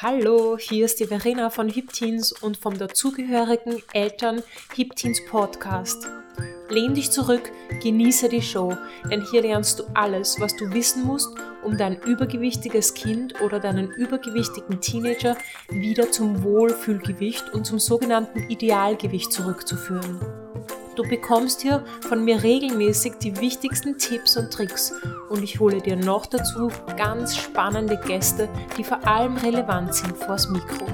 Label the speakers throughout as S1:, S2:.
S1: Hallo, hier ist die Verena von Hipteens und vom dazugehörigen Eltern Hipteens Podcast. Lehn dich zurück, genieße die Show, denn hier lernst du alles, was du wissen musst, um dein übergewichtiges Kind oder deinen übergewichtigen Teenager wieder zum Wohlfühlgewicht und zum sogenannten Idealgewicht zurückzuführen. Du bekommst hier von mir regelmäßig die wichtigsten Tipps und Tricks und ich hole dir noch dazu ganz spannende Gäste, die vor allem relevant sind vors Mikro.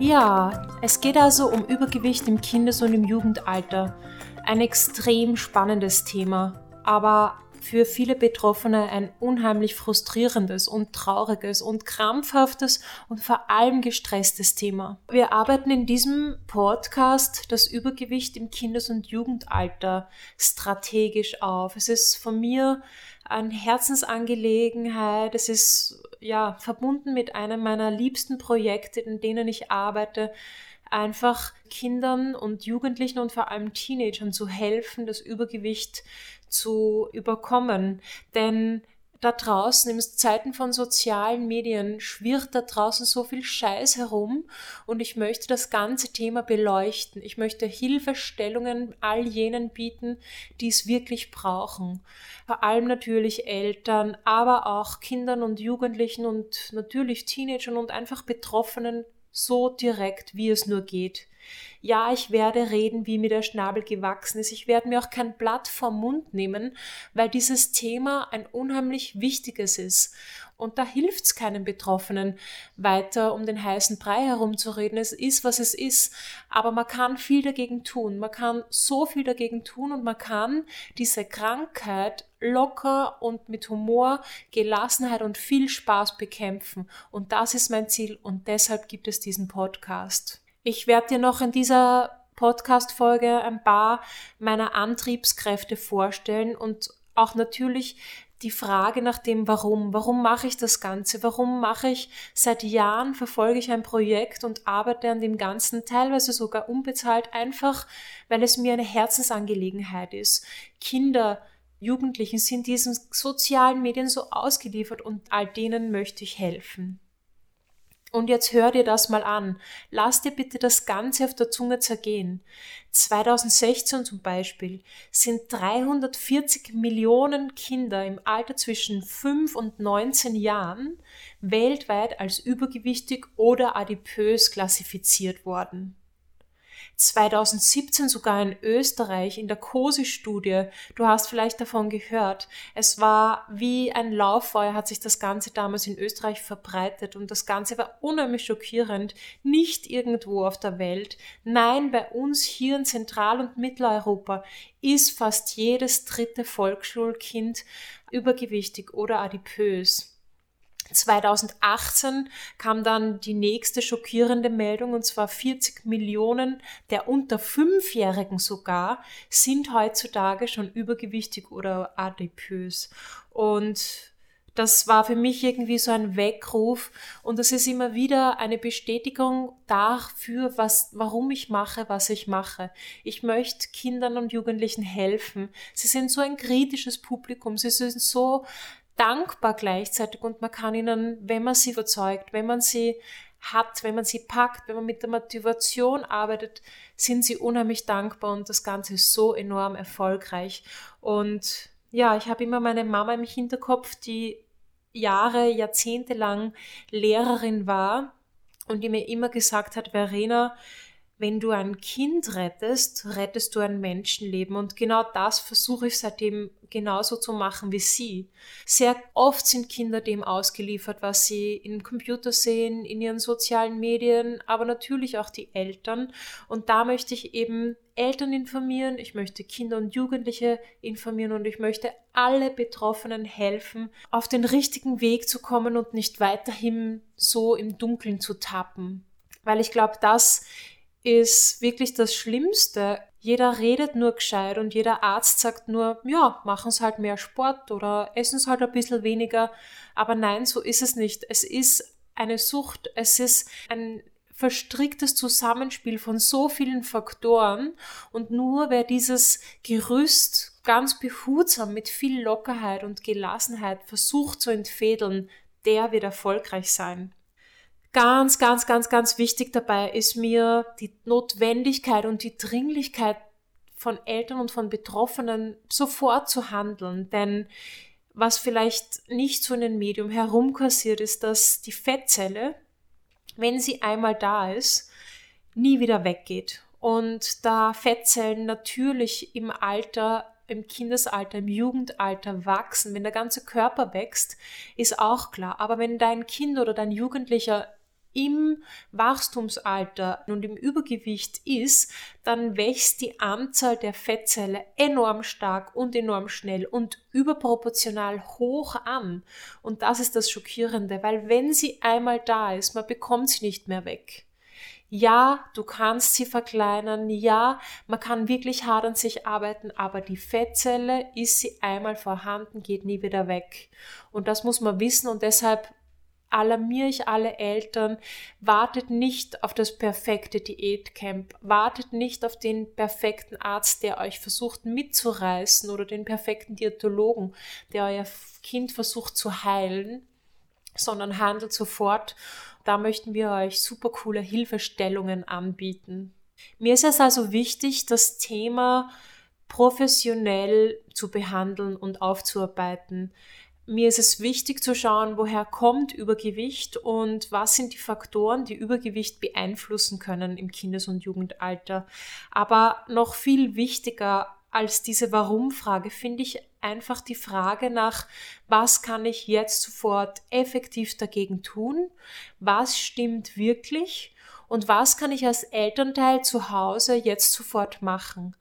S1: Ja, es geht also um Übergewicht im Kindes- und im Jugendalter. Ein extrem spannendes Thema, aber für viele Betroffene ein unheimlich frustrierendes und trauriges und krampfhaftes und vor allem gestresstes Thema. Wir arbeiten in diesem Podcast das Übergewicht im Kindes- und Jugendalter strategisch auf. Es ist von mir eine Herzensangelegenheit. Es ist ja verbunden mit einem meiner liebsten Projekte, in denen ich arbeite einfach Kindern und Jugendlichen und vor allem Teenagern zu helfen, das Übergewicht zu überkommen. Denn da draußen, in Zeiten von sozialen Medien, schwirrt da draußen so viel Scheiß herum und ich möchte das ganze Thema beleuchten. Ich möchte Hilfestellungen all jenen bieten, die es wirklich brauchen. Vor allem natürlich Eltern, aber auch Kindern und Jugendlichen und natürlich Teenagern und einfach Betroffenen so direkt, wie es nur geht. Ja, ich werde reden, wie mir der Schnabel gewachsen ist. Ich werde mir auch kein Blatt vom Mund nehmen, weil dieses Thema ein unheimlich wichtiges ist. Und da hilft es keinen Betroffenen, weiter um den heißen Brei herumzureden. Es ist, was es ist. Aber man kann viel dagegen tun. Man kann so viel dagegen tun und man kann diese Krankheit locker und mit Humor, Gelassenheit und viel Spaß bekämpfen. Und das ist mein Ziel und deshalb gibt es diesen Podcast. Ich werde dir noch in dieser Podcast-Folge ein paar meiner Antriebskräfte vorstellen und auch natürlich die Frage nach dem Warum. Warum mache ich das Ganze? Warum mache ich seit Jahren, verfolge ich ein Projekt und arbeite an dem Ganzen, teilweise sogar unbezahlt, einfach weil es mir eine Herzensangelegenheit ist. Kinder, Jugendlichen sind diesen sozialen Medien so ausgeliefert und all denen möchte ich helfen. Und jetzt hör dir das mal an. Lass dir bitte das Ganze auf der Zunge zergehen. 2016 zum Beispiel sind 340 Millionen Kinder im Alter zwischen 5 und 19 Jahren weltweit als übergewichtig oder adipös klassifiziert worden. 2017 sogar in Österreich in der COSI-Studie. Du hast vielleicht davon gehört. Es war wie ein Lauffeuer, hat sich das Ganze damals in Österreich verbreitet und das Ganze war unheimlich schockierend. Nicht irgendwo auf der Welt. Nein, bei uns hier in Zentral- und Mitteleuropa ist fast jedes dritte Volksschulkind übergewichtig oder adipös. 2018 kam dann die nächste schockierende Meldung und zwar 40 Millionen der unter Fünfjährigen sogar sind heutzutage schon übergewichtig oder adipös. Und das war für mich irgendwie so ein Weckruf und das ist immer wieder eine Bestätigung dafür, was, warum ich mache, was ich mache. Ich möchte Kindern und Jugendlichen helfen. Sie sind so ein kritisches Publikum. Sie sind so dankbar gleichzeitig und man kann ihnen, wenn man sie überzeugt, wenn man sie hat, wenn man sie packt, wenn man mit der Motivation arbeitet, sind sie unheimlich dankbar und das Ganze ist so enorm erfolgreich. Und ja, ich habe immer meine Mama im Hinterkopf, die Jahre, Jahrzehnte lang Lehrerin war und die mir immer gesagt hat, Verena, wenn du ein Kind rettest, rettest du ein Menschenleben. Und genau das versuche ich seitdem genauso zu machen wie sie. Sehr oft sind Kinder dem ausgeliefert, was sie im Computer sehen, in ihren sozialen Medien, aber natürlich auch die Eltern. Und da möchte ich eben Eltern informieren, ich möchte Kinder und Jugendliche informieren und ich möchte alle Betroffenen helfen, auf den richtigen Weg zu kommen und nicht weiterhin so im Dunkeln zu tappen. Weil ich glaube, das ist wirklich das Schlimmste. Jeder redet nur gescheit und jeder Arzt sagt nur, ja, machen Sie halt mehr Sport oder essen Sie halt ein bisschen weniger. Aber nein, so ist es nicht. Es ist eine Sucht. Es ist ein verstricktes Zusammenspiel von so vielen Faktoren und nur wer dieses Gerüst ganz behutsam mit viel Lockerheit und Gelassenheit versucht zu entfädeln, der wird erfolgreich sein. Ganz, ganz, ganz, ganz wichtig dabei ist mir die Notwendigkeit und die Dringlichkeit von Eltern und von Betroffenen sofort zu handeln, denn was vielleicht nicht so in den Medium herumkassiert ist, dass die Fettzelle, wenn sie einmal da ist, nie wieder weggeht. Und da Fettzellen natürlich im Alter, im Kindesalter, im Jugendalter wachsen, wenn der ganze Körper wächst, ist auch klar. Aber wenn dein Kind oder dein Jugendlicher im Wachstumsalter und im Übergewicht ist, dann wächst die Anzahl der Fettzelle enorm stark und enorm schnell und überproportional hoch an. Und das ist das Schockierende, weil wenn sie einmal da ist, man bekommt sie nicht mehr weg. Ja, du kannst sie verkleinern, ja, man kann wirklich hart an sich arbeiten, aber die Fettzelle ist sie einmal vorhanden, geht nie wieder weg. Und das muss man wissen und deshalb alarmiere ich alle Eltern, wartet nicht auf das perfekte Diätcamp, wartet nicht auf den perfekten Arzt, der euch versucht mitzureißen oder den perfekten Diätologen, der euer Kind versucht zu heilen, sondern handelt sofort. Da möchten wir euch super coole Hilfestellungen anbieten. Mir ist es also wichtig, das Thema professionell zu behandeln und aufzuarbeiten mir ist es wichtig zu schauen, woher kommt Übergewicht und was sind die Faktoren, die Übergewicht beeinflussen können im Kindes- und Jugendalter. Aber noch viel wichtiger als diese Warum-Frage finde ich einfach die Frage nach, was kann ich jetzt sofort effektiv dagegen tun? Was stimmt wirklich? Und was kann ich als Elternteil zu Hause jetzt sofort machen?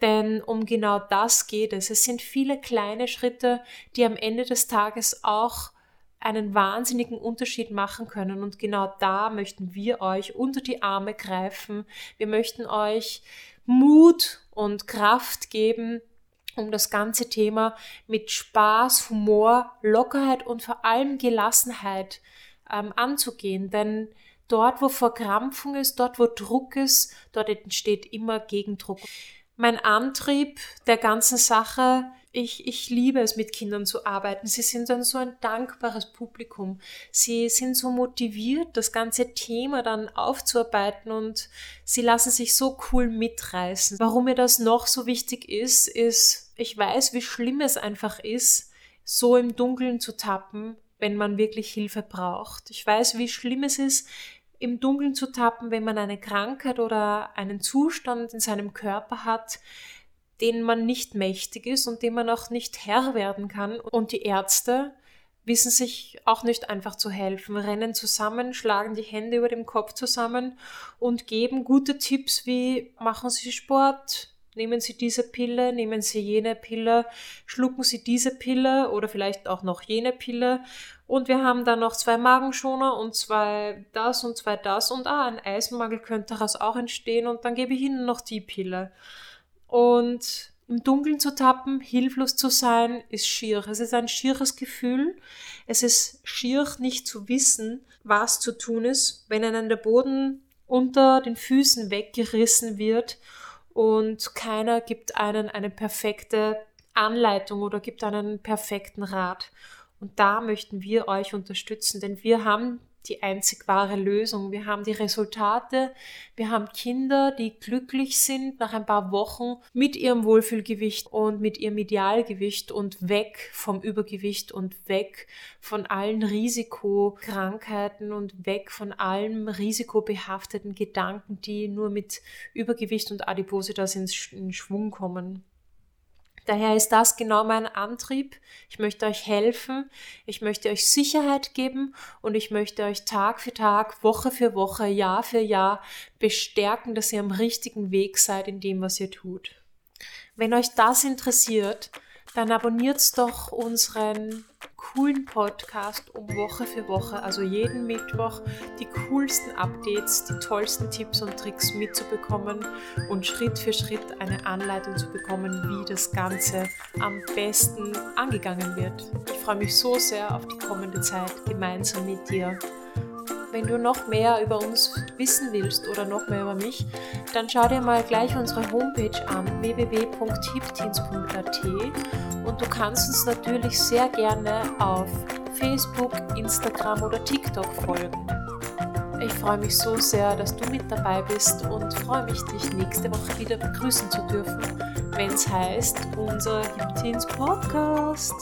S1: Denn um genau das geht es. Es sind viele kleine Schritte, die am Ende des Tages auch einen wahnsinnigen Unterschied machen können. Und genau da möchten wir euch unter die Arme greifen. Wir möchten euch Mut und Kraft geben, um das ganze Thema mit Spaß, Humor, Lockerheit und vor allem Gelassenheit ähm, anzugehen. Denn dort, wo Verkrampfung ist, dort, wo Druck ist, dort entsteht immer Gegendruck mein Antrieb der ganzen Sache. Ich, ich liebe es, mit Kindern zu arbeiten. Sie sind dann so ein dankbares Publikum. Sie sind so motiviert, das ganze Thema dann aufzuarbeiten und sie lassen sich so cool mitreißen. Warum mir das noch so wichtig ist, ist, ich weiß, wie schlimm es einfach ist, so im Dunkeln zu tappen, wenn man wirklich Hilfe braucht. Ich weiß, wie schlimm es ist, im Dunkeln zu tappen, wenn man eine Krankheit oder einen Zustand in seinem Körper hat, den man nicht mächtig ist und dem man auch nicht Herr werden kann. Und die Ärzte wissen sich auch nicht einfach zu helfen, rennen zusammen, schlagen die Hände über dem Kopf zusammen und geben gute Tipps wie machen Sie Sport, Nehmen Sie diese Pille, nehmen Sie jene Pille, schlucken Sie diese Pille oder vielleicht auch noch jene Pille. Und wir haben dann noch zwei Magenschoner und zwei das und zwei das. Und ah, ein Eisenmangel könnte daraus auch entstehen. Und dann gebe ich Ihnen noch die Pille. Und im Dunkeln zu tappen, hilflos zu sein, ist schier. Es ist ein schieres Gefühl. Es ist schier, nicht zu wissen, was zu tun ist, wenn einem der Boden unter den Füßen weggerissen wird und keiner gibt einen eine perfekte Anleitung oder gibt einen perfekten Rat. Und da möchten wir euch unterstützen, denn wir haben die einzig wahre Lösung. Wir haben die Resultate, wir haben Kinder, die glücklich sind nach ein paar Wochen mit ihrem Wohlfühlgewicht und mit ihrem Idealgewicht und weg vom Übergewicht und weg von allen Risikokrankheiten und weg von allem risikobehafteten Gedanken, die nur mit Übergewicht und Adipositas in Schwung kommen. Daher ist das genau mein Antrieb. Ich möchte euch helfen, ich möchte euch Sicherheit geben und ich möchte euch Tag für Tag, Woche für Woche, Jahr für Jahr bestärken, dass ihr am richtigen Weg seid in dem, was ihr tut. Wenn euch das interessiert, dann abonniert doch unseren coolen Podcast um Woche für Woche, also jeden Mittwoch, die coolsten Updates, die tollsten Tipps und Tricks mitzubekommen und Schritt für Schritt eine Anleitung zu bekommen, wie das Ganze am besten angegangen wird. Ich freue mich so sehr auf die kommende Zeit gemeinsam mit dir. Wenn du noch mehr über uns wissen willst oder noch mehr über mich, dann schau dir mal gleich unsere Homepage an www.hipteens.at Und du kannst uns natürlich sehr gerne auf Facebook, Instagram oder TikTok folgen. Ich freue mich so sehr, dass du mit dabei bist und freue mich, dich nächste Woche wieder begrüßen zu dürfen, wenn es heißt, unser Hiptins Podcast.